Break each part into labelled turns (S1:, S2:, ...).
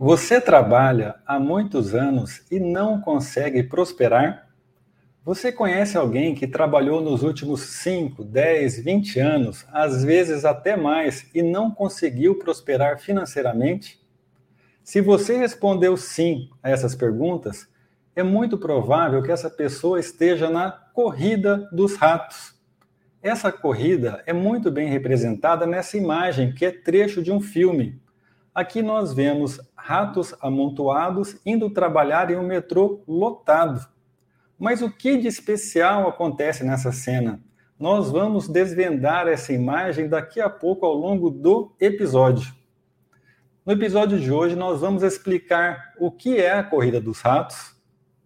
S1: Você trabalha há muitos anos e não consegue prosperar? Você conhece alguém que trabalhou nos últimos 5, 10, 20 anos, às vezes até mais, e não conseguiu prosperar financeiramente? Se você respondeu sim a essas perguntas, é muito provável que essa pessoa esteja na corrida dos ratos. Essa corrida é muito bem representada nessa imagem, que é trecho de um filme. Aqui nós vemos ratos amontoados indo trabalhar em um metrô lotado. Mas o que de especial acontece nessa cena? Nós vamos desvendar essa imagem daqui a pouco ao longo do episódio. No episódio de hoje, nós vamos explicar o que é a corrida dos ratos,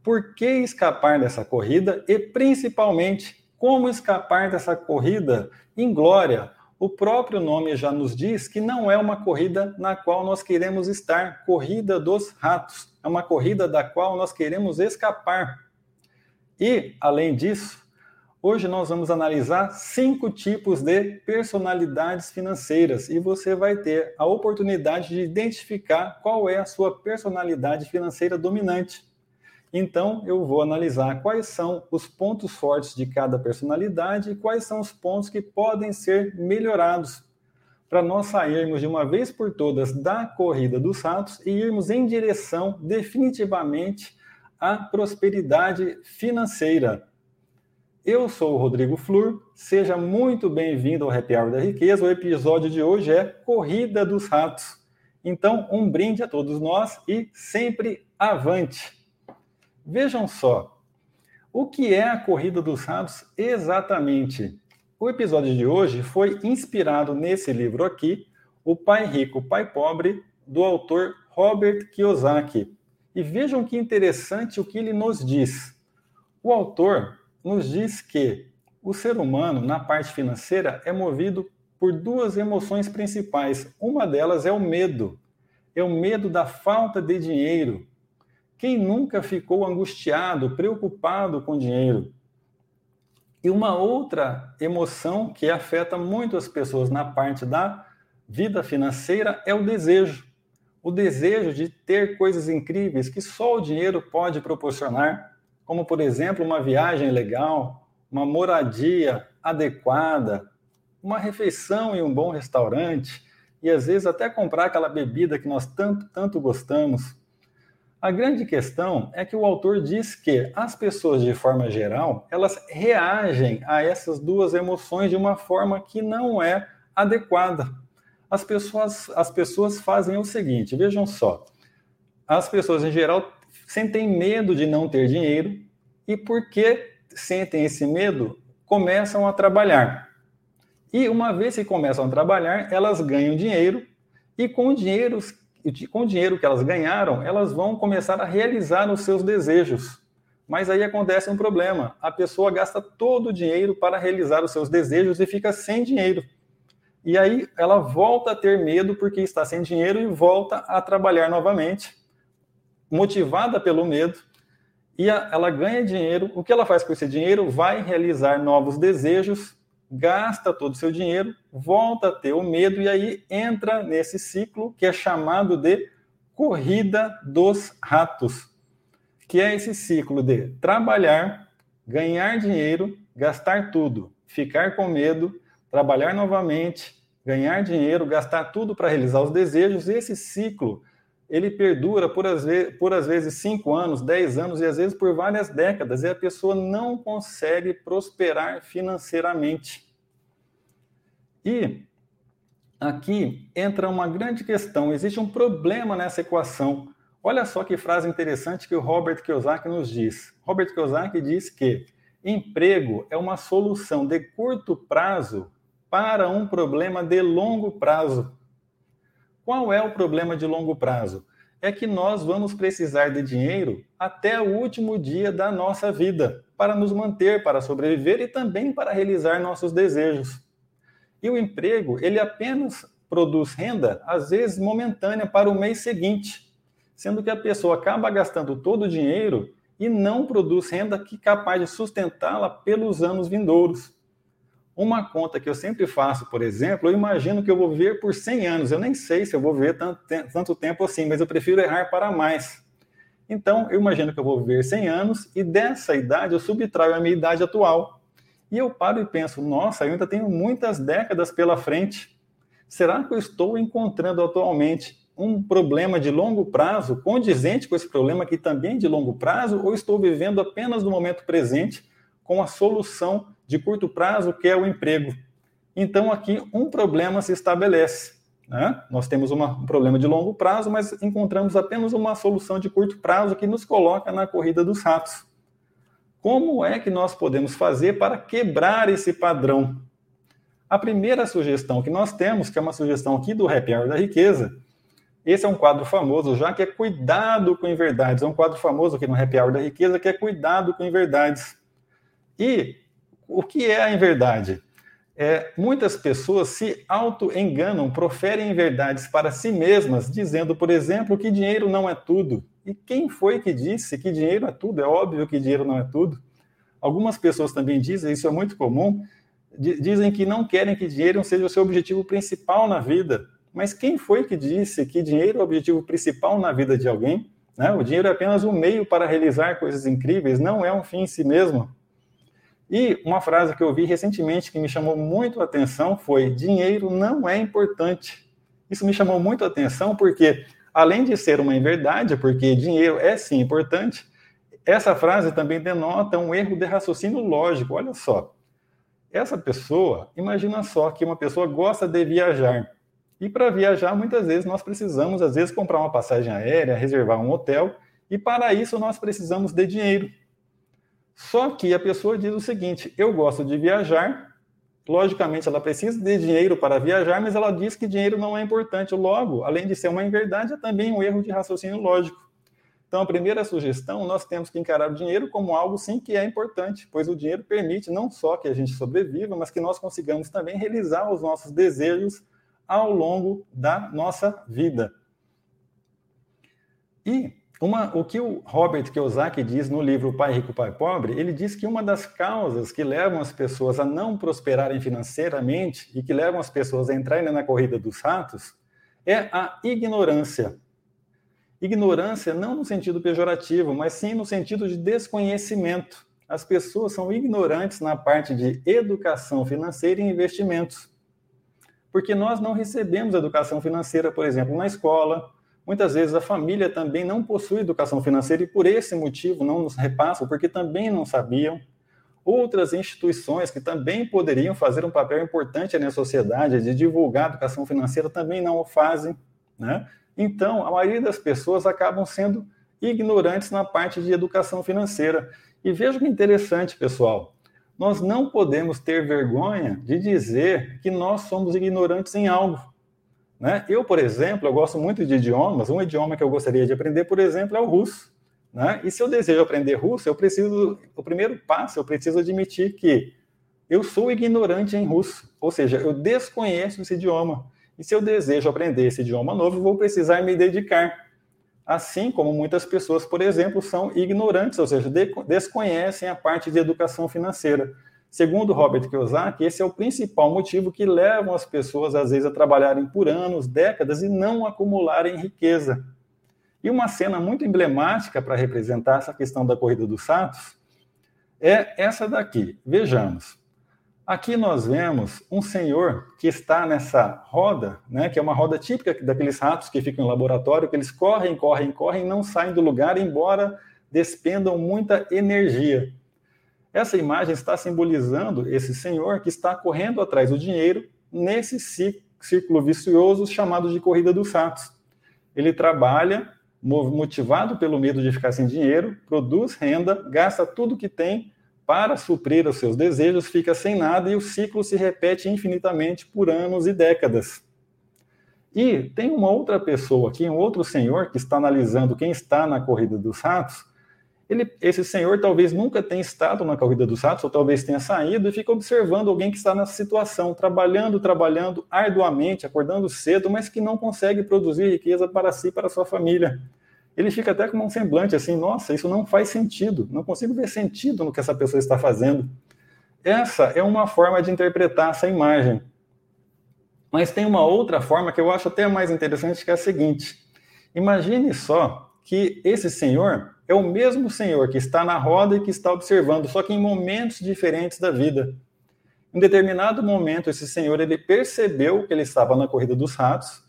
S1: por que escapar dessa corrida e, principalmente, como escapar dessa corrida em glória, o próprio nome já nos diz que não é uma corrida na qual nós queremos estar, corrida dos ratos. É uma corrida da qual nós queremos escapar. E, além disso, hoje nós vamos analisar cinco tipos de personalidades financeiras e você vai ter a oportunidade de identificar qual é a sua personalidade financeira dominante. Então, eu vou analisar quais são os pontos fortes de cada personalidade e quais são os pontos que podem ser melhorados para nós sairmos de uma vez por todas da corrida dos ratos e irmos em direção definitivamente à prosperidade financeira. Eu sou o Rodrigo Flur, seja muito bem-vindo ao Happy Hour da Riqueza. O episódio de hoje é Corrida dos Ratos. Então, um brinde a todos nós e sempre avante! Vejam só, o que é a corrida dos ratos exatamente? O episódio de hoje foi inspirado nesse livro aqui, O Pai Rico, Pai Pobre, do autor Robert Kiyosaki. E vejam que interessante o que ele nos diz. O autor nos diz que o ser humano, na parte financeira, é movido por duas emoções principais. Uma delas é o medo. É o medo da falta de dinheiro, quem nunca ficou angustiado, preocupado com dinheiro? E uma outra emoção que afeta muito as pessoas na parte da vida financeira é o desejo. O desejo de ter coisas incríveis que só o dinheiro pode proporcionar, como, por exemplo, uma viagem legal, uma moradia adequada, uma refeição em um bom restaurante e às vezes até comprar aquela bebida que nós tanto, tanto gostamos. A grande questão é que o autor diz que as pessoas, de forma geral, elas reagem a essas duas emoções de uma forma que não é adequada. As pessoas, as pessoas fazem o seguinte: vejam só, as pessoas, em geral, sentem medo de não ter dinheiro e, porque sentem esse medo, começam a trabalhar. E uma vez que começam a trabalhar, elas ganham dinheiro e com o dinheiro e com o dinheiro que elas ganharam, elas vão começar a realizar os seus desejos. Mas aí acontece um problema: a pessoa gasta todo o dinheiro para realizar os seus desejos e fica sem dinheiro. E aí ela volta a ter medo porque está sem dinheiro e volta a trabalhar novamente, motivada pelo medo. E ela ganha dinheiro. O que ela faz com esse dinheiro? Vai realizar novos desejos gasta todo o seu dinheiro, volta a ter o medo e aí entra nesse ciclo que é chamado de corrida dos ratos, que é esse ciclo de trabalhar, ganhar dinheiro, gastar tudo, ficar com medo, trabalhar novamente, ganhar dinheiro, gastar tudo para realizar os desejos. Esse ciclo ele perdura por às, vezes, por às vezes cinco anos, dez anos e às vezes por várias décadas, e a pessoa não consegue prosperar financeiramente. E aqui entra uma grande questão: existe um problema nessa equação. Olha só que frase interessante que o Robert Kiyosaki nos diz. Robert Kiyosaki diz que emprego é uma solução de curto prazo para um problema de longo prazo. Qual é o problema de longo prazo? É que nós vamos precisar de dinheiro até o último dia da nossa vida para nos manter, para sobreviver e também para realizar nossos desejos. E o emprego, ele apenas produz renda, às vezes momentânea, para o mês seguinte, sendo que a pessoa acaba gastando todo o dinheiro e não produz renda que é capaz de sustentá-la pelos anos vindouros. Uma conta que eu sempre faço, por exemplo, eu imagino que eu vou viver por 100 anos. Eu nem sei se eu vou viver tanto, tanto tempo assim, mas eu prefiro errar para mais. Então, eu imagino que eu vou viver 100 anos e dessa idade eu subtraio a minha idade atual. E eu paro e penso, nossa, eu ainda tenho muitas décadas pela frente. Será que eu estou encontrando atualmente um problema de longo prazo condizente com esse problema que também é de longo prazo ou estou vivendo apenas no momento presente com a solução de curto prazo, que é o emprego. Então, aqui, um problema se estabelece. Né? Nós temos uma, um problema de longo prazo, mas encontramos apenas uma solução de curto prazo que nos coloca na corrida dos ratos. Como é que nós podemos fazer para quebrar esse padrão? A primeira sugestão que nós temos, que é uma sugestão aqui do Happy Hour da Riqueza, esse é um quadro famoso já que é cuidado com inverdades. É um quadro famoso aqui no Happy Hour da Riqueza que é cuidado com inverdades. E o que é a inverdade? É, muitas pessoas se auto-enganam, proferem verdades para si mesmas, dizendo, por exemplo, que dinheiro não é tudo. E quem foi que disse que dinheiro é tudo? É óbvio que dinheiro não é tudo. Algumas pessoas também dizem, isso é muito comum, dizem que não querem que dinheiro seja o seu objetivo principal na vida. Mas quem foi que disse que dinheiro é o objetivo principal na vida de alguém? Né? O dinheiro é apenas um meio para realizar coisas incríveis, não é um fim em si mesmo. E uma frase que eu vi recentemente que me chamou muito a atenção foi: dinheiro não é importante. Isso me chamou muito a atenção porque, além de ser uma inverdade, porque dinheiro é sim importante, essa frase também denota um erro de raciocínio lógico. Olha só, essa pessoa, imagina só que uma pessoa gosta de viajar. E para viajar, muitas vezes nós precisamos, às vezes, comprar uma passagem aérea, reservar um hotel, e para isso nós precisamos de dinheiro. Só que a pessoa diz o seguinte: eu gosto de viajar, logicamente ela precisa de dinheiro para viajar, mas ela diz que dinheiro não é importante. Logo, além de ser uma inverdade, é também um erro de raciocínio lógico. Então, a primeira sugestão, nós temos que encarar o dinheiro como algo sim que é importante, pois o dinheiro permite não só que a gente sobreviva, mas que nós consigamos também realizar os nossos desejos ao longo da nossa vida. E uma, o que o Robert Kiyosaki diz no livro Pai Rico, Pai Pobre, ele diz que uma das causas que levam as pessoas a não prosperarem financeiramente e que levam as pessoas a entrarem na corrida dos ratos é a ignorância. Ignorância não no sentido pejorativo, mas sim no sentido de desconhecimento. As pessoas são ignorantes na parte de educação financeira e investimentos. Porque nós não recebemos educação financeira, por exemplo, na escola, Muitas vezes a família também não possui educação financeira e por esse motivo não nos repassam, porque também não sabiam. Outras instituições que também poderiam fazer um papel importante na sociedade de divulgar a educação financeira também não o fazem. Né? Então, a maioria das pessoas acabam sendo ignorantes na parte de educação financeira. E veja que interessante, pessoal. Nós não podemos ter vergonha de dizer que nós somos ignorantes em algo. Né? Eu, por exemplo, eu gosto muito de idiomas. Um idioma que eu gostaria de aprender, por exemplo, é o russo. Né? E se eu desejo aprender russo, eu preciso, o primeiro passo, eu preciso admitir que eu sou ignorante em russo, ou seja, eu desconheço esse idioma. E se eu desejo aprender esse idioma novo, eu vou precisar me dedicar. Assim como muitas pessoas, por exemplo, são ignorantes, ou seja, desconhecem a parte de educação financeira. Segundo Robert Kiyosaki, esse é o principal motivo que leva as pessoas, às vezes, a trabalharem por anos, décadas e não acumularem riqueza. E uma cena muito emblemática para representar essa questão da corrida dos ratos é essa daqui. Vejamos. Aqui nós vemos um senhor que está nessa roda, né, que é uma roda típica daqueles ratos que ficam em laboratório, que eles correm, correm, correm, não saem do lugar, embora despendam muita energia. Essa imagem está simbolizando esse senhor que está correndo atrás do dinheiro nesse círculo vicioso chamado de corrida dos ratos. Ele trabalha motivado pelo medo de ficar sem dinheiro, produz renda, gasta tudo que tem para suprir os seus desejos, fica sem nada e o ciclo se repete infinitamente por anos e décadas. E tem uma outra pessoa aqui, um outro senhor que está analisando quem está na corrida dos ratos ele, esse senhor talvez nunca tenha estado na corrida dos ratos, ou talvez tenha saído e fica observando alguém que está nessa situação, trabalhando, trabalhando arduamente, acordando cedo, mas que não consegue produzir riqueza para si e para sua família. Ele fica até com um semblante assim: nossa, isso não faz sentido, não consigo ver sentido no que essa pessoa está fazendo. Essa é uma forma de interpretar essa imagem. Mas tem uma outra forma que eu acho até mais interessante, que é a seguinte: imagine só que esse senhor é o mesmo senhor que está na roda e que está observando, só que em momentos diferentes da vida. Em determinado momento, esse senhor ele percebeu que ele estava na corrida dos ratos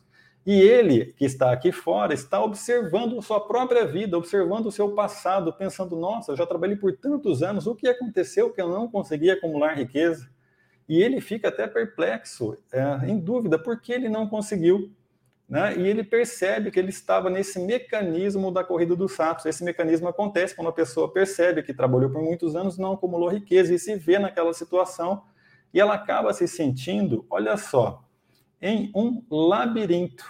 S1: e ele, que está aqui fora, está observando sua própria vida, observando o seu passado, pensando: nossa, eu já trabalhei por tantos anos, o que aconteceu que eu não consegui acumular riqueza? E ele fica até perplexo, é, em dúvida, por que ele não conseguiu. Né? E ele percebe que ele estava nesse mecanismo da corrida dos ratos. Esse mecanismo acontece quando a pessoa percebe que trabalhou por muitos anos, não acumulou riqueza e se vê naquela situação e ela acaba se sentindo, olha só, em um labirinto.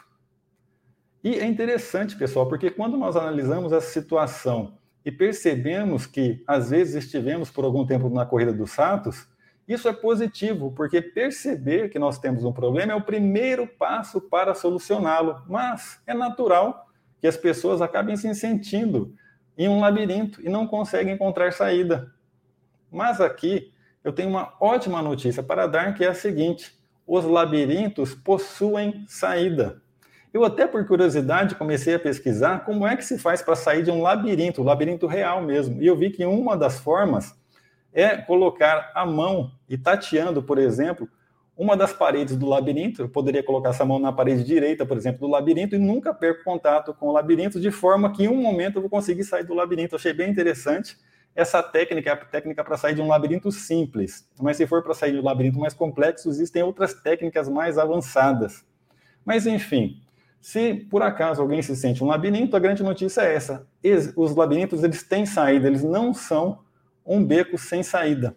S1: E é interessante, pessoal, porque quando nós analisamos essa situação e percebemos que às vezes estivemos por algum tempo na corrida dos ratos, isso é positivo, porque perceber que nós temos um problema é o primeiro passo para solucioná-lo. Mas é natural que as pessoas acabem se sentindo em um labirinto e não conseguem encontrar saída. Mas aqui eu tenho uma ótima notícia para dar, que é a seguinte: os labirintos possuem saída. Eu até por curiosidade comecei a pesquisar como é que se faz para sair de um labirinto, um labirinto real mesmo. E eu vi que uma das formas é colocar a mão e tateando, por exemplo, uma das paredes do labirinto. Eu poderia colocar essa mão na parede direita, por exemplo, do labirinto e nunca perco contato com o labirinto, de forma que em um momento eu vou conseguir sair do labirinto. Eu achei bem interessante. Essa técnica a técnica para sair de um labirinto simples, mas se for para sair de um labirinto mais complexo, existem outras técnicas mais avançadas. Mas enfim, se por acaso alguém se sente um labirinto, a grande notícia é essa: os labirintos eles têm saída, eles não são um beco sem saída.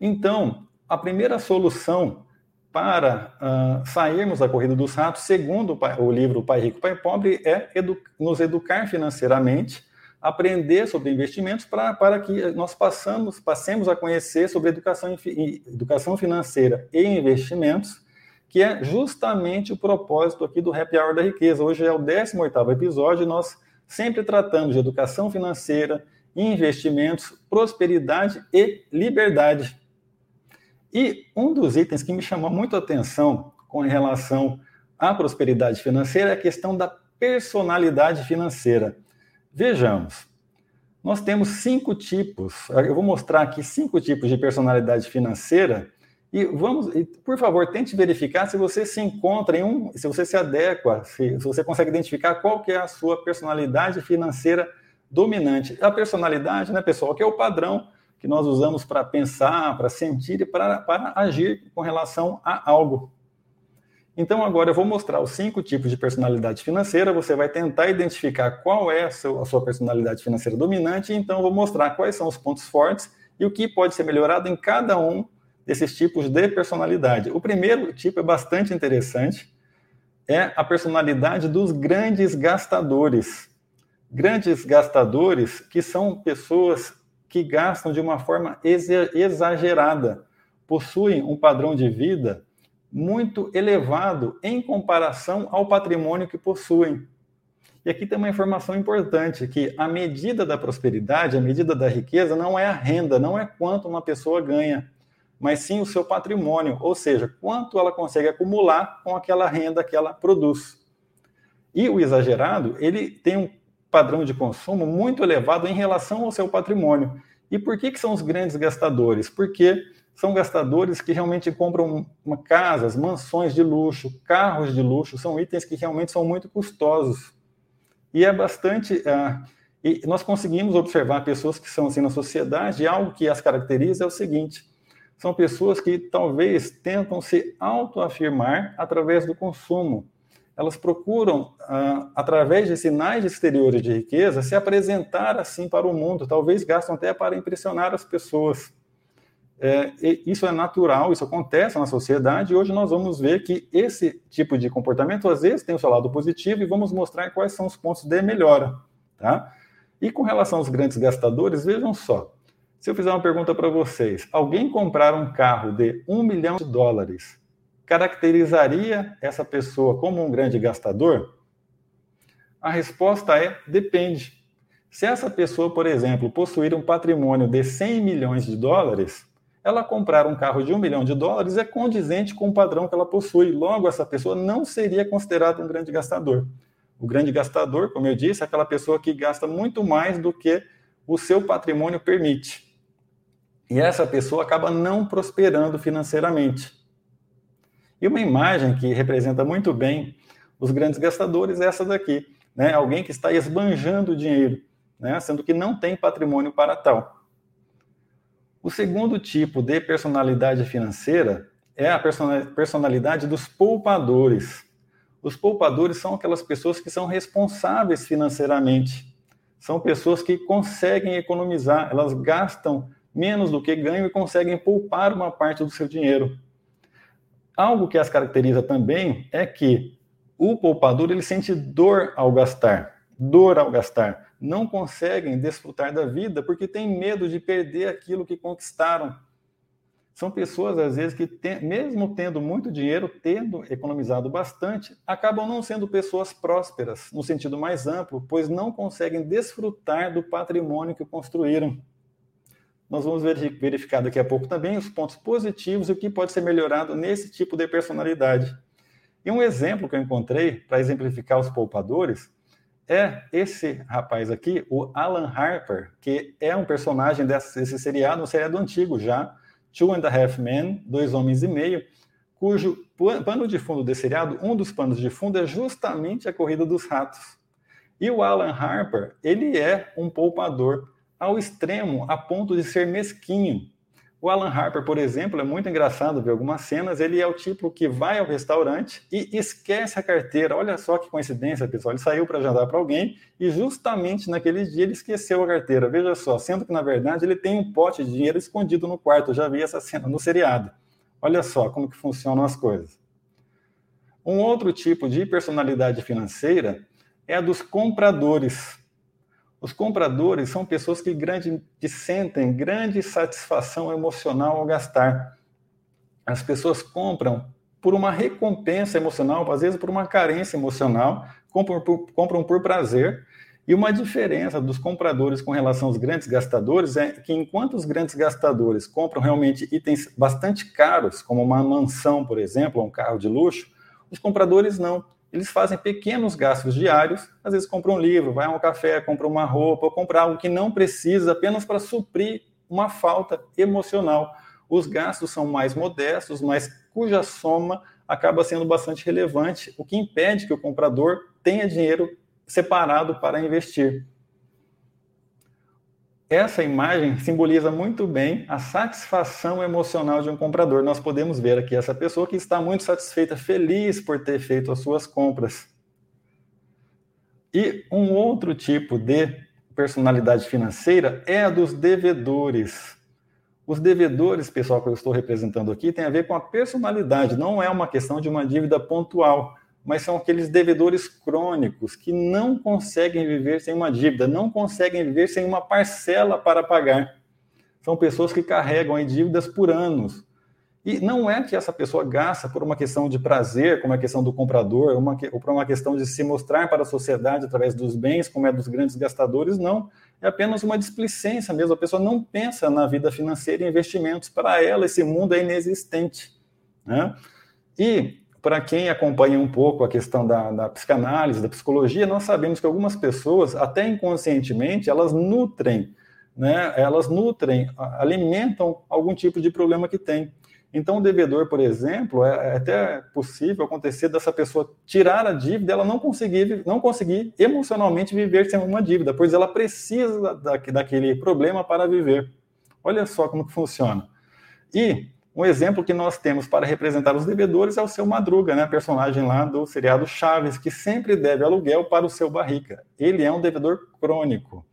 S1: Então, a primeira solução para uh, sairmos da corrida dos ratos, segundo o livro Pai Rico, Pai Pobre, é edu nos educar financeiramente, aprender sobre investimentos pra, para que nós passamos, passemos a conhecer sobre educação, educação financeira e investimentos que é justamente o propósito aqui do Happy Hour da Riqueza. Hoje é o 18º episódio nós sempre tratamos de educação financeira, investimentos, prosperidade e liberdade. E um dos itens que me chamou muito a atenção com relação à prosperidade financeira é a questão da personalidade financeira. Vejamos, nós temos cinco tipos, eu vou mostrar aqui cinco tipos de personalidade financeira e vamos, por favor, tente verificar se você se encontra em um, se você se adequa, se, se você consegue identificar qual que é a sua personalidade financeira dominante. A personalidade, né, pessoal, que é o padrão que nós usamos para pensar, para sentir e para, para agir com relação a algo. Então, agora eu vou mostrar os cinco tipos de personalidade financeira. Você vai tentar identificar qual é a sua, a sua personalidade financeira dominante. Então, eu vou mostrar quais são os pontos fortes e o que pode ser melhorado em cada um desses tipos de personalidade. O primeiro tipo é bastante interessante, é a personalidade dos grandes gastadores. Grandes gastadores que são pessoas que gastam de uma forma exagerada, possuem um padrão de vida muito elevado em comparação ao patrimônio que possuem. E aqui tem uma informação importante, que a medida da prosperidade, a medida da riqueza não é a renda, não é quanto uma pessoa ganha, mas sim o seu patrimônio, ou seja, quanto ela consegue acumular com aquela renda que ela produz. E o exagerado, ele tem um padrão de consumo muito elevado em relação ao seu patrimônio. E por que, que são os grandes gastadores? Porque são gastadores que realmente compram uma, casas, mansões de luxo, carros de luxo, são itens que realmente são muito custosos. E é bastante. Uh, e nós conseguimos observar pessoas que são assim na sociedade, e algo que as caracteriza é o seguinte: são pessoas que talvez tentam se autoafirmar através do consumo. Elas procuram, ah, através de sinais exteriores de riqueza, se apresentar assim para o mundo. Talvez gastam até para impressionar as pessoas. É, isso é natural, isso acontece na sociedade, e hoje nós vamos ver que esse tipo de comportamento, às vezes, tem o seu lado positivo, e vamos mostrar quais são os pontos de melhora. Tá? E com relação aos grandes gastadores, vejam só. Se eu fizer uma pergunta para vocês, alguém comprar um carro de um milhão de dólares caracterizaria essa pessoa como um grande gastador? A resposta é depende. Se essa pessoa, por exemplo, possuir um patrimônio de 100 milhões de dólares, ela comprar um carro de um milhão de dólares é condizente com o padrão que ela possui. Logo, essa pessoa não seria considerada um grande gastador. O grande gastador, como eu disse, é aquela pessoa que gasta muito mais do que o seu patrimônio permite. E essa pessoa acaba não prosperando financeiramente. E uma imagem que representa muito bem os grandes gastadores é essa daqui, né? Alguém que está esbanjando dinheiro né? sendo que não tem patrimônio para tal. O segundo tipo de personalidade financeira é a personalidade dos poupadores. Os poupadores são aquelas pessoas que são responsáveis financeiramente. São pessoas que conseguem economizar, elas gastam menos do que ganham e conseguem poupar uma parte do seu dinheiro. Algo que as caracteriza também é que o poupador ele sente dor ao gastar, dor ao gastar não conseguem desfrutar da vida porque têm medo de perder aquilo que conquistaram. São pessoas, às vezes, que, tem, mesmo tendo muito dinheiro, tendo economizado bastante, acabam não sendo pessoas prósperas, no sentido mais amplo, pois não conseguem desfrutar do patrimônio que construíram. Nós vamos verificar daqui a pouco também os pontos positivos e o que pode ser melhorado nesse tipo de personalidade. E um exemplo que eu encontrei para exemplificar os poupadores é esse rapaz aqui, o Alan Harper, que é um personagem desse seriado, um seriado antigo já, Two and a Half Men, Dois Homens e Meio, cujo pano de fundo desse seriado, um dos panos de fundo é justamente a corrida dos ratos. E o Alan Harper, ele é um poupador ao extremo, a ponto de ser mesquinho. O Alan Harper, por exemplo, é muito engraçado ver algumas cenas. Ele é o tipo que vai ao restaurante e esquece a carteira. Olha só que coincidência, pessoal. Ele saiu para jantar para alguém e justamente naquele dia ele esqueceu a carteira. Veja só, sendo que na verdade ele tem um pote de dinheiro escondido no quarto. Eu já vi essa cena no seriado. Olha só como que funcionam as coisas. Um outro tipo de personalidade financeira é a dos compradores. Os compradores são pessoas que, grande, que sentem grande satisfação emocional ao gastar. As pessoas compram por uma recompensa emocional, às vezes por uma carência emocional, compram por, compram por prazer. E uma diferença dos compradores com relação aos grandes gastadores é que, enquanto os grandes gastadores compram realmente itens bastante caros, como uma mansão, por exemplo, ou um carro de luxo, os compradores não eles fazem pequenos gastos diários, às vezes compram um livro, vai a um café, compra uma roupa, ou compra algo que não precisa apenas para suprir uma falta emocional. Os gastos são mais modestos, mas cuja soma acaba sendo bastante relevante, o que impede que o comprador tenha dinheiro separado para investir. Essa imagem simboliza muito bem a satisfação emocional de um comprador. Nós podemos ver aqui essa pessoa que está muito satisfeita, feliz por ter feito as suas compras. E um outro tipo de personalidade financeira é a dos devedores. Os devedores, pessoal, que eu estou representando aqui, tem a ver com a personalidade, não é uma questão de uma dívida pontual mas são aqueles devedores crônicos que não conseguem viver sem uma dívida, não conseguem viver sem uma parcela para pagar. São pessoas que carregam em dívidas por anos. E não é que essa pessoa gasta por uma questão de prazer, como é a questão do comprador, uma, ou por uma questão de se mostrar para a sociedade através dos bens, como é dos grandes gastadores, não. É apenas uma displicência mesmo. A pessoa não pensa na vida financeira e investimentos. Para ela, esse mundo é inexistente. Né? E para quem acompanha um pouco a questão da, da, psicanálise, da psicologia, nós sabemos que algumas pessoas, até inconscientemente, elas nutrem, né? Elas nutrem, alimentam algum tipo de problema que tem. Então, o devedor, por exemplo, é, é até possível acontecer dessa pessoa tirar a dívida, ela não conseguir, não conseguir emocionalmente viver sem uma dívida, pois ela precisa da, daquele problema para viver. Olha só como que funciona. E um exemplo que nós temos para representar os devedores é o seu Madruga, né, personagem lá do seriado Chaves, que sempre deve aluguel para o seu barrica. Ele é um devedor crônico.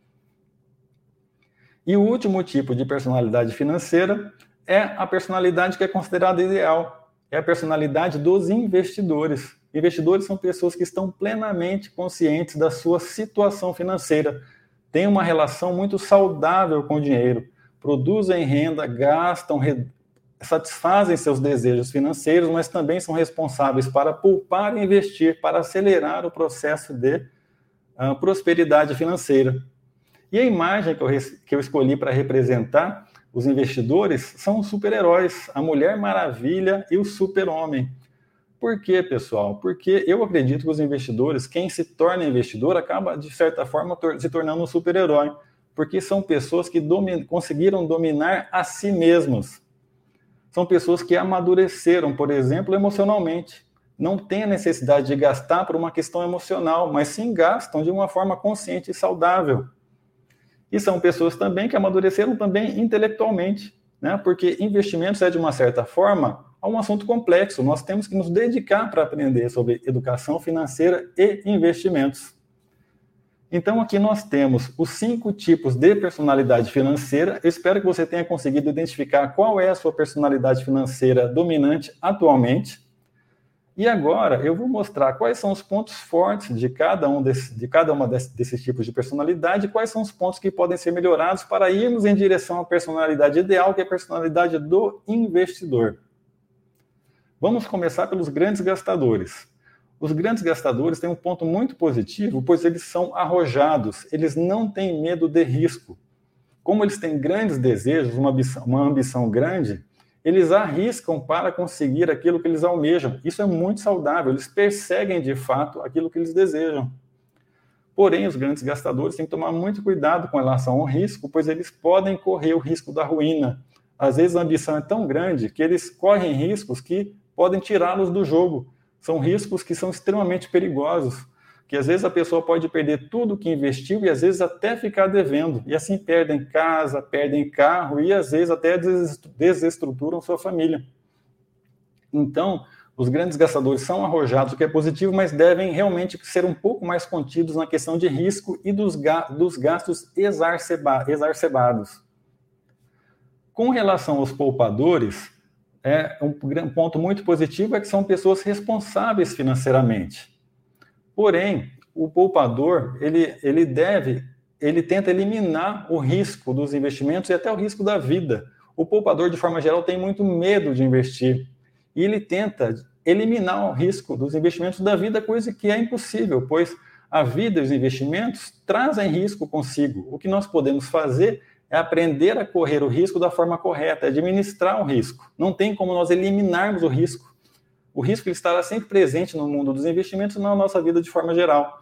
S1: E o último tipo de personalidade financeira é a personalidade que é considerada ideal. É a personalidade dos investidores. Investidores são pessoas que estão plenamente conscientes da sua situação financeira, têm uma relação muito saudável com o dinheiro, produzem renda, gastam, satisfazem seus desejos financeiros, mas também são responsáveis para poupar e investir para acelerar o processo de uh, prosperidade financeira. E a imagem que eu, que eu escolhi para representar os investidores são os super-heróis, a Mulher Maravilha e o Super-Homem. Por quê, pessoal? Porque eu acredito que os investidores, quem se torna investidor, acaba, de certa forma, se tornando um super-herói. Porque são pessoas que conseguiram dominar a si mesmos. São pessoas que amadureceram, por exemplo, emocionalmente. Não têm a necessidade de gastar por uma questão emocional, mas sim gastam de uma forma consciente e saudável. E são pessoas também que amadureceram também intelectualmente, né? porque investimentos é, de uma certa forma, um assunto complexo. Nós temos que nos dedicar para aprender sobre educação financeira e investimentos. Então, aqui nós temos os cinco tipos de personalidade financeira. Eu espero que você tenha conseguido identificar qual é a sua personalidade financeira dominante atualmente. E agora eu vou mostrar quais são os pontos fortes de cada um desse, de cada uma desse, desses tipos de personalidade, quais são os pontos que podem ser melhorados para irmos em direção à personalidade ideal, que é a personalidade do investidor. Vamos começar pelos grandes gastadores. Os grandes gastadores têm um ponto muito positivo, pois eles são arrojados, eles não têm medo de risco. Como eles têm grandes desejos, uma ambição, uma ambição grande, eles arriscam para conseguir aquilo que eles almejam. Isso é muito saudável, eles perseguem de fato aquilo que eles desejam. Porém, os grandes gastadores têm que tomar muito cuidado com relação ao risco, pois eles podem correr o risco da ruína. Às vezes a ambição é tão grande que eles correm riscos que podem tirá-los do jogo. São riscos que são extremamente perigosos que às vezes a pessoa pode perder tudo que investiu e às vezes até ficar devendo. E assim perdem casa, perdem carro e às vezes até desestruturam sua família. Então, os grandes gastadores são arrojados, o que é positivo, mas devem realmente ser um pouco mais contidos na questão de risco e dos, dos gastos exacerbados. Com relação aos poupadores, é um ponto muito positivo é que são pessoas responsáveis financeiramente. Porém, o poupador, ele, ele deve, ele tenta eliminar o risco dos investimentos e até o risco da vida. O poupador, de forma geral, tem muito medo de investir. E ele tenta eliminar o risco dos investimentos da vida, coisa que é impossível, pois a vida e os investimentos trazem risco consigo. O que nós podemos fazer é aprender a correr o risco da forma correta, administrar o risco. Não tem como nós eliminarmos o risco o risco ele estará sempre presente no mundo dos investimentos na nossa vida de forma geral.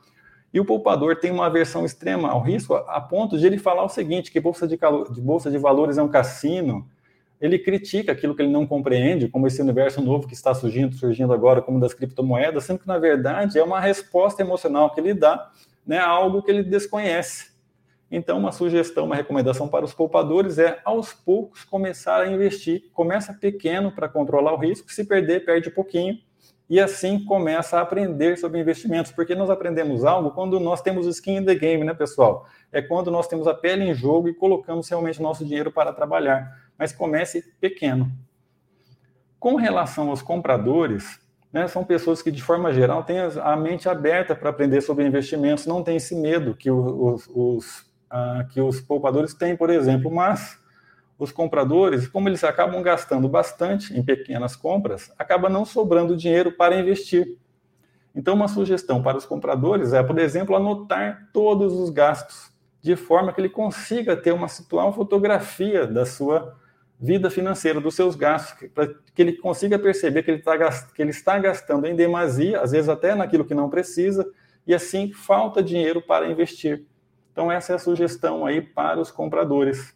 S1: E o poupador tem uma aversão extrema ao risco a ponto de ele falar o seguinte, que bolsa de, de bolsa de valores é um cassino. Ele critica aquilo que ele não compreende, como esse universo novo que está surgindo, surgindo agora, como das criptomoedas, sendo que, na verdade, é uma resposta emocional que ele dá né, a algo que ele desconhece. Então, uma sugestão, uma recomendação para os poupadores é, aos poucos, começar a investir. Começa pequeno para controlar o risco, se perder, perde pouquinho, e assim começa a aprender sobre investimentos, porque nós aprendemos algo quando nós temos skin in the game, né, pessoal? É quando nós temos a pele em jogo e colocamos realmente nosso dinheiro para trabalhar. Mas comece pequeno. Com relação aos compradores, né, são pessoas que, de forma geral, têm a mente aberta para aprender sobre investimentos, não tem esse medo que os, os que os poupadores têm, por exemplo, mas os compradores, como eles acabam gastando bastante em pequenas compras, acaba não sobrando dinheiro para investir. Então, uma sugestão para os compradores é, por exemplo, anotar todos os gastos, de forma que ele consiga ter uma, uma fotografia da sua vida financeira, dos seus gastos, para que ele consiga perceber que ele, tá, que ele está gastando em demasia, às vezes até naquilo que não precisa, e assim falta dinheiro para investir. Então, essa é a sugestão aí para os compradores.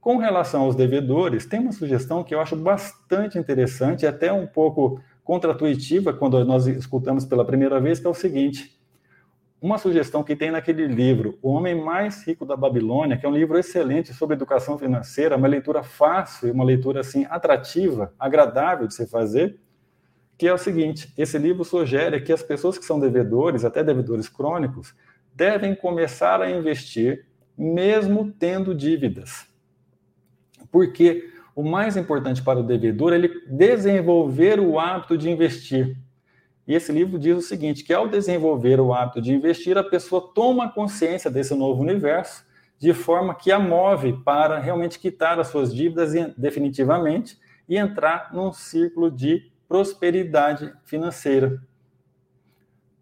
S1: Com relação aos devedores, tem uma sugestão que eu acho bastante interessante e até um pouco contratuitiva quando nós escutamos pela primeira vez, que é o seguinte: uma sugestão que tem naquele livro, O Homem Mais Rico da Babilônia, que é um livro excelente sobre educação financeira, uma leitura fácil, uma leitura assim atrativa, agradável de se fazer, que é o seguinte: esse livro sugere que as pessoas que são devedores, até devedores crônicos, devem começar a investir mesmo tendo dívidas. Porque o mais importante para o devedor é ele desenvolver o hábito de investir. E esse livro diz o seguinte, que ao desenvolver o hábito de investir, a pessoa toma consciência desse novo universo, de forma que a move para realmente quitar as suas dívidas definitivamente e entrar num círculo de prosperidade financeira.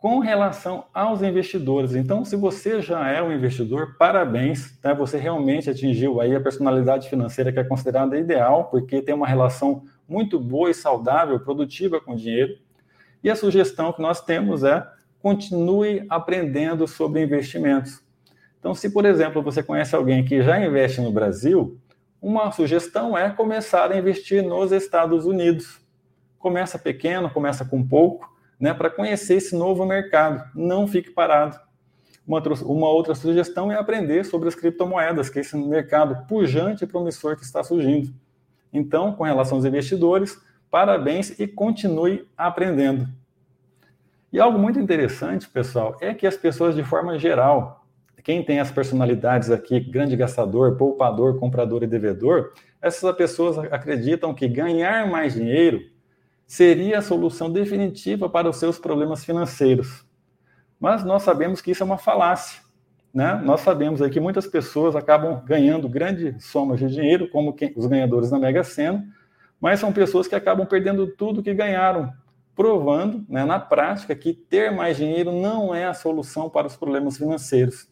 S1: Com relação aos investidores. Então, se você já é um investidor, parabéns, tá? você realmente atingiu aí a personalidade financeira que é considerada ideal, porque tem uma relação muito boa e saudável, produtiva com o dinheiro. E a sugestão que nós temos é continue aprendendo sobre investimentos. Então, se, por exemplo, você conhece alguém que já investe no Brasil, uma sugestão é começar a investir nos Estados Unidos. Começa pequeno, começa com pouco, né, para conhecer esse novo mercado. Não fique parado. Uma, uma, outra sugestão é aprender sobre as criptomoedas, que é esse mercado pujante e promissor que está surgindo. Então, com relação aos investidores, parabéns e continue aprendendo. E algo muito interessante, pessoal, é que as pessoas, de forma geral, quem tem as personalidades aqui, grande gastador, poupador, comprador e devedor, essas pessoas acreditam que ganhar mais dinheiro seria a solução definitiva para os seus problemas financeiros. Mas nós sabemos que isso é uma falácia. Né? Nós sabemos aí que muitas pessoas acabam ganhando grandes somas de dinheiro, como os ganhadores da Mega Sena, mas são pessoas que acabam perdendo tudo que ganharam, provando né, na prática que ter mais dinheiro não é a solução para os problemas financeiros.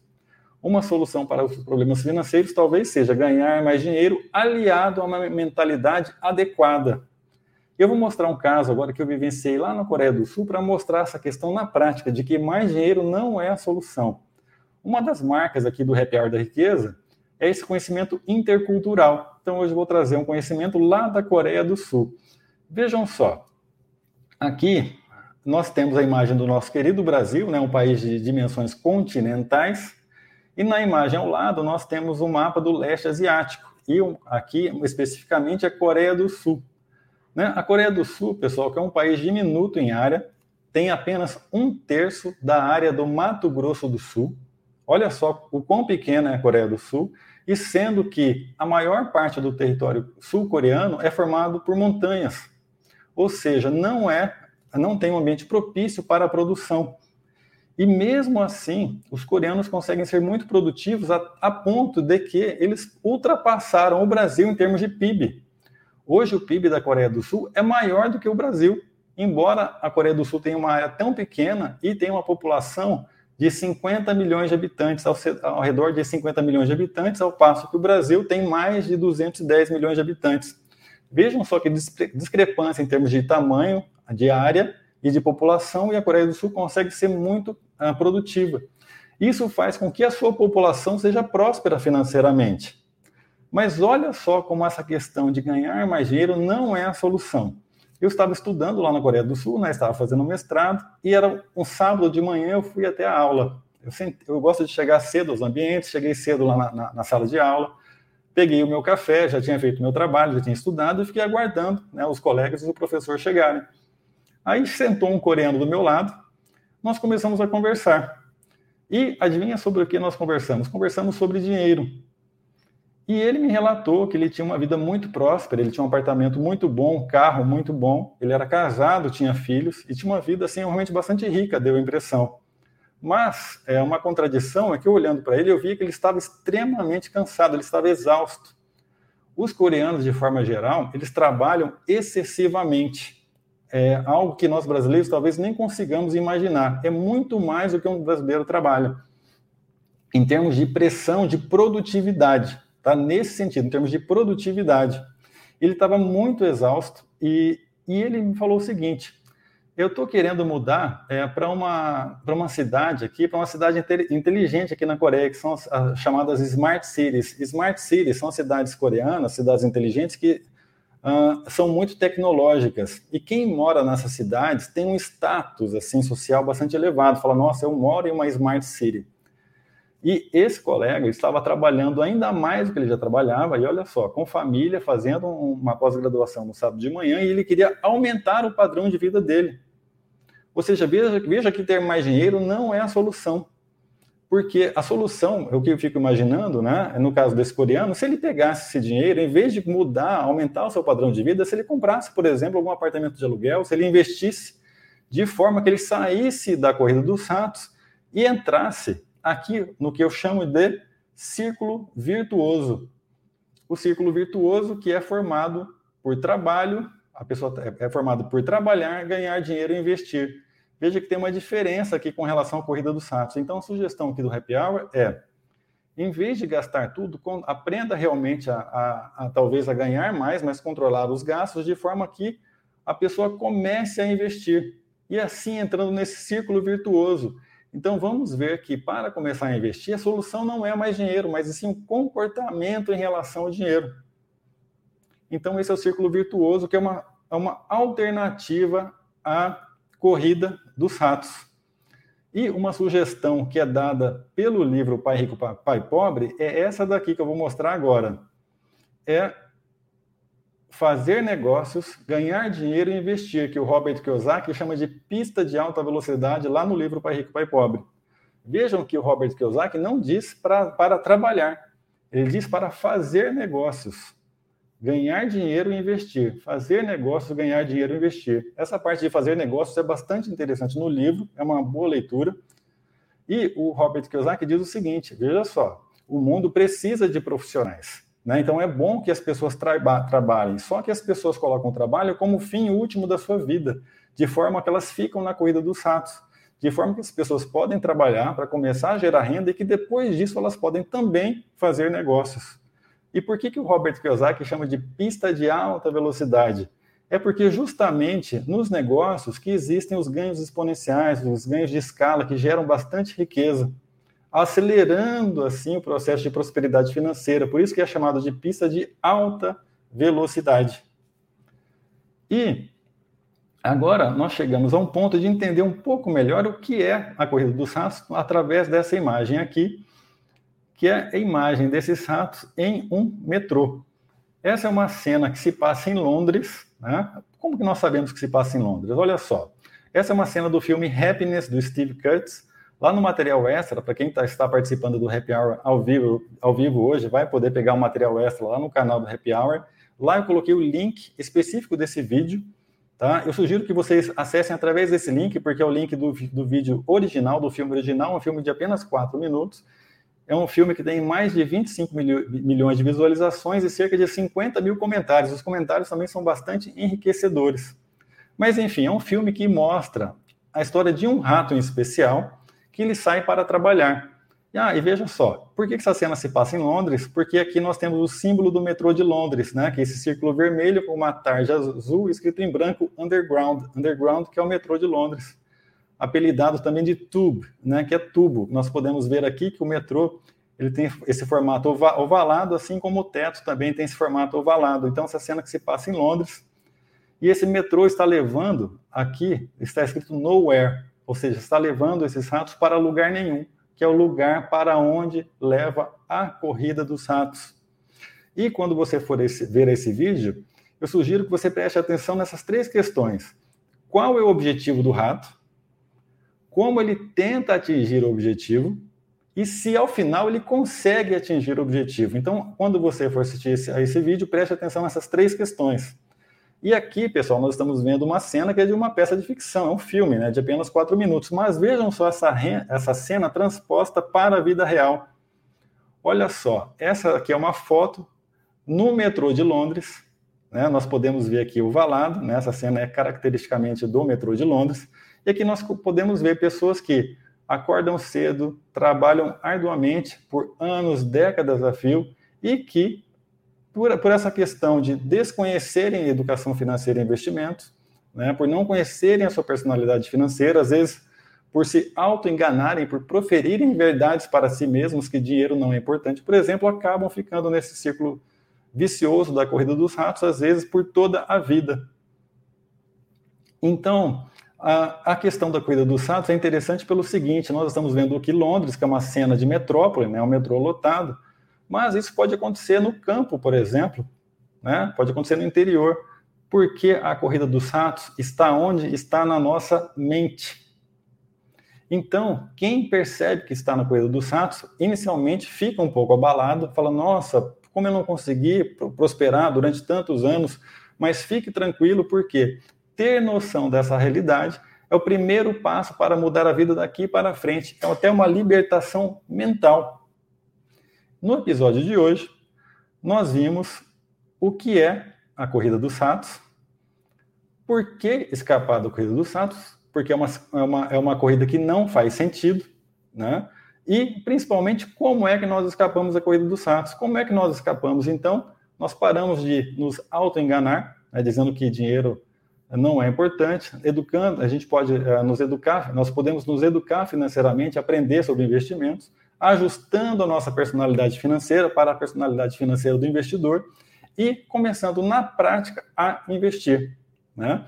S1: Uma solução para os problemas financeiros talvez seja ganhar mais dinheiro aliado a uma mentalidade adequada, eu vou mostrar um caso agora que eu vivenciei lá na Coreia do Sul para mostrar essa questão na prática, de que mais dinheiro não é a solução. Uma das marcas aqui do Happy Hour da Riqueza é esse conhecimento intercultural. Então, hoje eu vou trazer um conhecimento lá da Coreia do Sul. Vejam só, aqui nós temos a imagem do nosso querido Brasil, né, um país de dimensões continentais, e na imagem ao lado nós temos o mapa do leste asiático, e aqui especificamente a Coreia do Sul. Né? A Coreia do Sul, pessoal, que é um país diminuto em área, tem apenas um terço da área do Mato Grosso do Sul. Olha só o quão pequena é a Coreia do Sul, e sendo que a maior parte do território sul-coreano é formado por montanhas, ou seja, não é, não tem um ambiente propício para a produção. E mesmo assim, os coreanos conseguem ser muito produtivos a, a ponto de que eles ultrapassaram o Brasil em termos de PIB. Hoje o PIB da Coreia do Sul é maior do que o Brasil, embora a Coreia do Sul tenha uma área tão pequena e tenha uma população de 50 milhões de habitantes, ao, ao, redor de 50 milhões de habitantes, ao passo que o Brasil tem mais de 210 milhões de habitantes. Vejam só que discrepância em termos de tamanho, de área e de população, e a Coreia do Sul consegue ser muito uh, produtiva. Isso faz com que a sua população seja próspera financeiramente. Mas olha só como essa questão de ganhar mais dinheiro não é a solução. Eu estava estudando lá na Coreia do Sul, né, estava fazendo mestrado, e era um sábado de manhã eu fui até a aula. Eu, eu gosto de chegar cedo aos ambientes, cheguei cedo lá na, na, na, sala de aula, peguei o meu café, já tinha feito meu trabalho, já tinha estudado, e fiquei aguardando né, os colegas e o professor chegarem. Aí sentou um coreano do meu lado, nós começamos a conversar. E adivinha sobre o que nós conversamos? Conversamos sobre dinheiro. E ele me relatou que ele tinha uma vida muito próspera, ele tinha um apartamento muito bom, um carro muito bom, ele era casado, tinha filhos e tinha uma vida assim realmente bastante rica, deu a impressão. Mas é uma contradição é que olhando para ele eu vi que ele estava extremamente cansado, ele estava exausto. Os coreanos, de forma geral, eles trabalham excessivamente. É algo que nós brasileiros talvez nem consigamos imaginar. É muito mais do que um brasileiro trabalha. Em termos de pressão, de produtividade. Tá? Nesse sentido, em termos de produtividade. Ele estava muito exausto e, e ele me falou o seguinte: eu estou querendo mudar é, para uma, uma cidade aqui, para uma cidade inteligente aqui na Coreia, que são as, as, chamadas Smart Cities. Smart Cities são cidades coreanas, cidades inteligentes que uh, são muito tecnológicas. E quem mora nessas cidades tem um status assim social bastante elevado. Fala, nossa, eu moro em uma Smart City. E esse colega estava trabalhando ainda mais do que ele já trabalhava, e olha só, com família, fazendo uma pós-graduação no sábado de manhã, e ele queria aumentar o padrão de vida dele. Ou seja, veja, veja que ter mais dinheiro não é a solução. Porque a solução, é o que eu fico imaginando, né? No caso desse coreano, se ele pegasse esse dinheiro, em vez de mudar, aumentar o seu padrão de vida, se ele comprasse, por exemplo, algum apartamento de aluguel, se ele investisse de forma que ele saísse da corrida dos ratos e entrasse aqui no que eu chamo de círculo virtuoso. O círculo virtuoso que é formado por trabalho, a pessoa é, é formada por trabalhar, ganhar dinheiro e investir. veja que tem uma diferença aqui com relação à corrida dos ratos. Então, a sugestão aqui do Happy Hour é, em vez de gastar tudo, aprenda realmente a, a, a talvez a ganhar mais, mas controlar os gastos de forma que a pessoa comece a investir. E assim entrando nesse círculo virtuoso. Então vamos ver que para começar a investir, a solução não é mais dinheiro, mas sim um comportamento em relação ao dinheiro. Então esse é o círculo virtuoso, que é uma, é uma alternativa à corrida dos ratos. E uma sugestão que é dada pelo livro Pai Rico, Pai Pobre é essa daqui que eu vou mostrar agora. É fazer negócios, ganhar dinheiro e investir, que o Robert Kiyosaki chama de pista de alta velocidade lá no livro Pai Rico, Pai Pobre. Vejam que o Robert Kiyosaki não diz pra, para trabalhar, ele diz para fazer negócios. Ganhar dinheiro e investir. Fazer negócios, ganhar dinheiro e investir. Essa parte de fazer negócios é bastante interessante no livro, é uma boa leitura. E o Robert Kiyosaki diz o seguinte: veja só, o mundo precisa de profissionais. Né? Então é bom que as pessoas traba trabalhem, só que as pessoas colocam o trabalho como fim último da sua vida, de forma que elas ficam na corrida dos ratos, de forma que as pessoas podem trabalhar para começar a gerar renda e que depois disso elas podem também fazer negócios. E por que, que o Robert Kiyosaki chama de pista de alta velocidade? É porque justamente nos negócios que existem os ganhos exponenciais, os ganhos de escala que geram bastante riqueza acelerando assim o processo de prosperidade financeira. Por isso que é chamado de pista de alta velocidade. E agora nós chegamos a um ponto de entender um pouco melhor o que é a corrida dos ratos através dessa imagem aqui, que é a imagem desses ratos em um metrô. Essa é uma cena que se passa em Londres. Né? Como que nós sabemos que se passa em Londres? Olha só. Essa é uma cena do filme Happiness, do Steve Cutts, Lá no material extra, para quem tá, está participando do Happy Hour ao vivo, ao vivo hoje, vai poder pegar o um material extra lá no canal do Happy Hour. Lá eu coloquei o link específico desse vídeo, tá? Eu sugiro que vocês acessem através desse link, porque é o link do, do vídeo original, do filme original, um filme de apenas 4 minutos. É um filme que tem mais de 25 milhões de visualizações e cerca de 50 mil comentários. Os comentários também são bastante enriquecedores. Mas, enfim, é um filme que mostra a história de um rato em especial, que ele sai para trabalhar. E, ah, e veja só, por que essa cena se passa em Londres? Porque aqui nós temos o símbolo do metrô de Londres, né? Que é esse círculo vermelho com uma tarja azul escrito em branco Underground, Underground que é o metrô de Londres, apelidado também de Tube, né? Que é tubo. Nós podemos ver aqui que o metrô ele tem esse formato ovalado, assim como o teto também tem esse formato ovalado. Então essa cena que se passa em Londres e esse metrô está levando aqui está escrito Nowhere, ou seja, está levando esses ratos para lugar nenhum, que é o lugar para onde leva a corrida dos ratos. E quando você for esse, ver esse vídeo, eu sugiro que você preste atenção nessas três questões. Qual é o objetivo do rato? Como ele tenta atingir o objetivo? E se ao final ele consegue atingir o objetivo. Então, quando você for assistir a esse vídeo, preste atenção nessas três questões. E aqui, pessoal, nós estamos vendo uma cena que é de uma peça de ficção, é um filme, né, de apenas quatro minutos. Mas vejam só essa, essa cena transposta para a vida real. Olha só, essa aqui é uma foto no metrô de Londres. Né, nós podemos ver aqui o valado, né, essa cena é caracteristicamente do metrô de Londres. E aqui nós podemos ver pessoas que acordam cedo, trabalham arduamente por anos, décadas a fio e que por, por essa questão de desconhecerem educação financeira e investimentos, né, por não conhecerem a sua personalidade financeira, às vezes por se auto-enganarem, por proferirem verdades para si mesmos que dinheiro não é importante, por exemplo, acabam ficando nesse círculo vicioso da corrida dos ratos, às vezes por toda a vida. Então, a, a questão da corrida dos ratos é interessante pelo seguinte: nós estamos vendo aqui Londres, que é uma cena de metrópole, né, um metrô lotado, mas isso pode acontecer no campo, por exemplo, né? pode acontecer no interior, porque a corrida dos ratos está onde? Está na nossa mente. Então, quem percebe que está na corrida dos ratos, inicialmente fica um pouco abalado, fala: Nossa, como eu não consegui prosperar durante tantos anos, mas fique tranquilo, porque ter noção dessa realidade é o primeiro passo para mudar a vida daqui para frente. É até uma libertação mental. No episódio de hoje, nós vimos o que é a corrida dos ratos, por que escapar da corrida dos ratos porque é uma, é uma, é uma corrida que não faz sentido, né? E, principalmente, como é que nós escapamos da corrida dos ratos? Como é que nós escapamos? Então, nós paramos de nos auto-enganar, né, dizendo que dinheiro não é importante. Educando, a gente pode uh, nos educar, nós podemos nos educar financeiramente, aprender sobre investimentos, ajustando a nossa personalidade financeira para a personalidade financeira do investidor e começando na prática a investir. Né?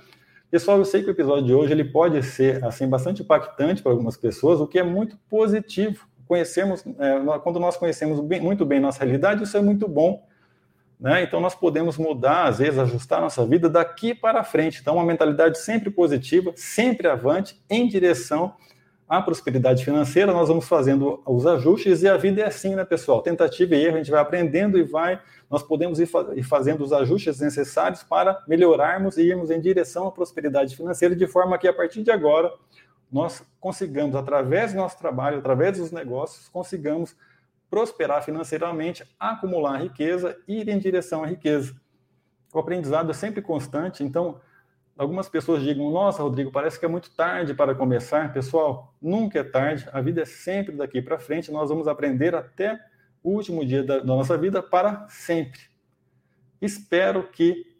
S1: Pessoal, eu sei que o episódio de hoje ele pode ser assim bastante impactante para algumas pessoas, o que é muito positivo. Conhecemos, é, quando nós conhecemos bem, muito bem nossa realidade, isso é muito bom. Né? Então nós podemos mudar, às vezes, ajustar nossa vida daqui para frente. Então, uma mentalidade sempre positiva, sempre avante, em direção à prosperidade financeira. Nós vamos fazendo os ajustes e a vida é assim, né, pessoal? Tentativa e erro, a gente vai aprendendo e vai nós podemos ir, fa ir fazendo os ajustes necessários para melhorarmos e irmos em direção à prosperidade financeira, de forma que a partir de agora nós consigamos, através do nosso trabalho, através dos negócios, consigamos prosperar financeiramente, acumular riqueza e ir em direção à riqueza. O aprendizado é sempre constante, então algumas pessoas digam: Nossa, Rodrigo, parece que é muito tarde para começar. Pessoal, nunca é tarde, a vida é sempre daqui para frente, nós vamos aprender até o último dia da, da nossa vida para sempre. Espero que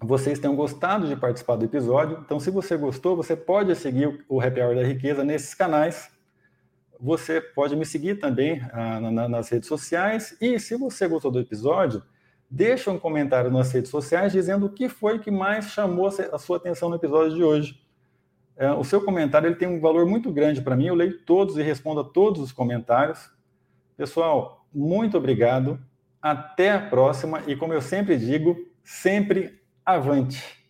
S1: vocês tenham gostado de participar do episódio. Então, se você gostou, você pode seguir o Happy Hour da Riqueza nesses canais. Você pode me seguir também ah, na, nas redes sociais. E se você gostou do episódio, deixa um comentário nas redes sociais dizendo o que foi que mais chamou a sua atenção no episódio de hoje. É, o seu comentário ele tem um valor muito grande para mim. Eu leio todos e respondo a todos os comentários. Pessoal, muito obrigado. Até a próxima e, como eu sempre digo, sempre avante.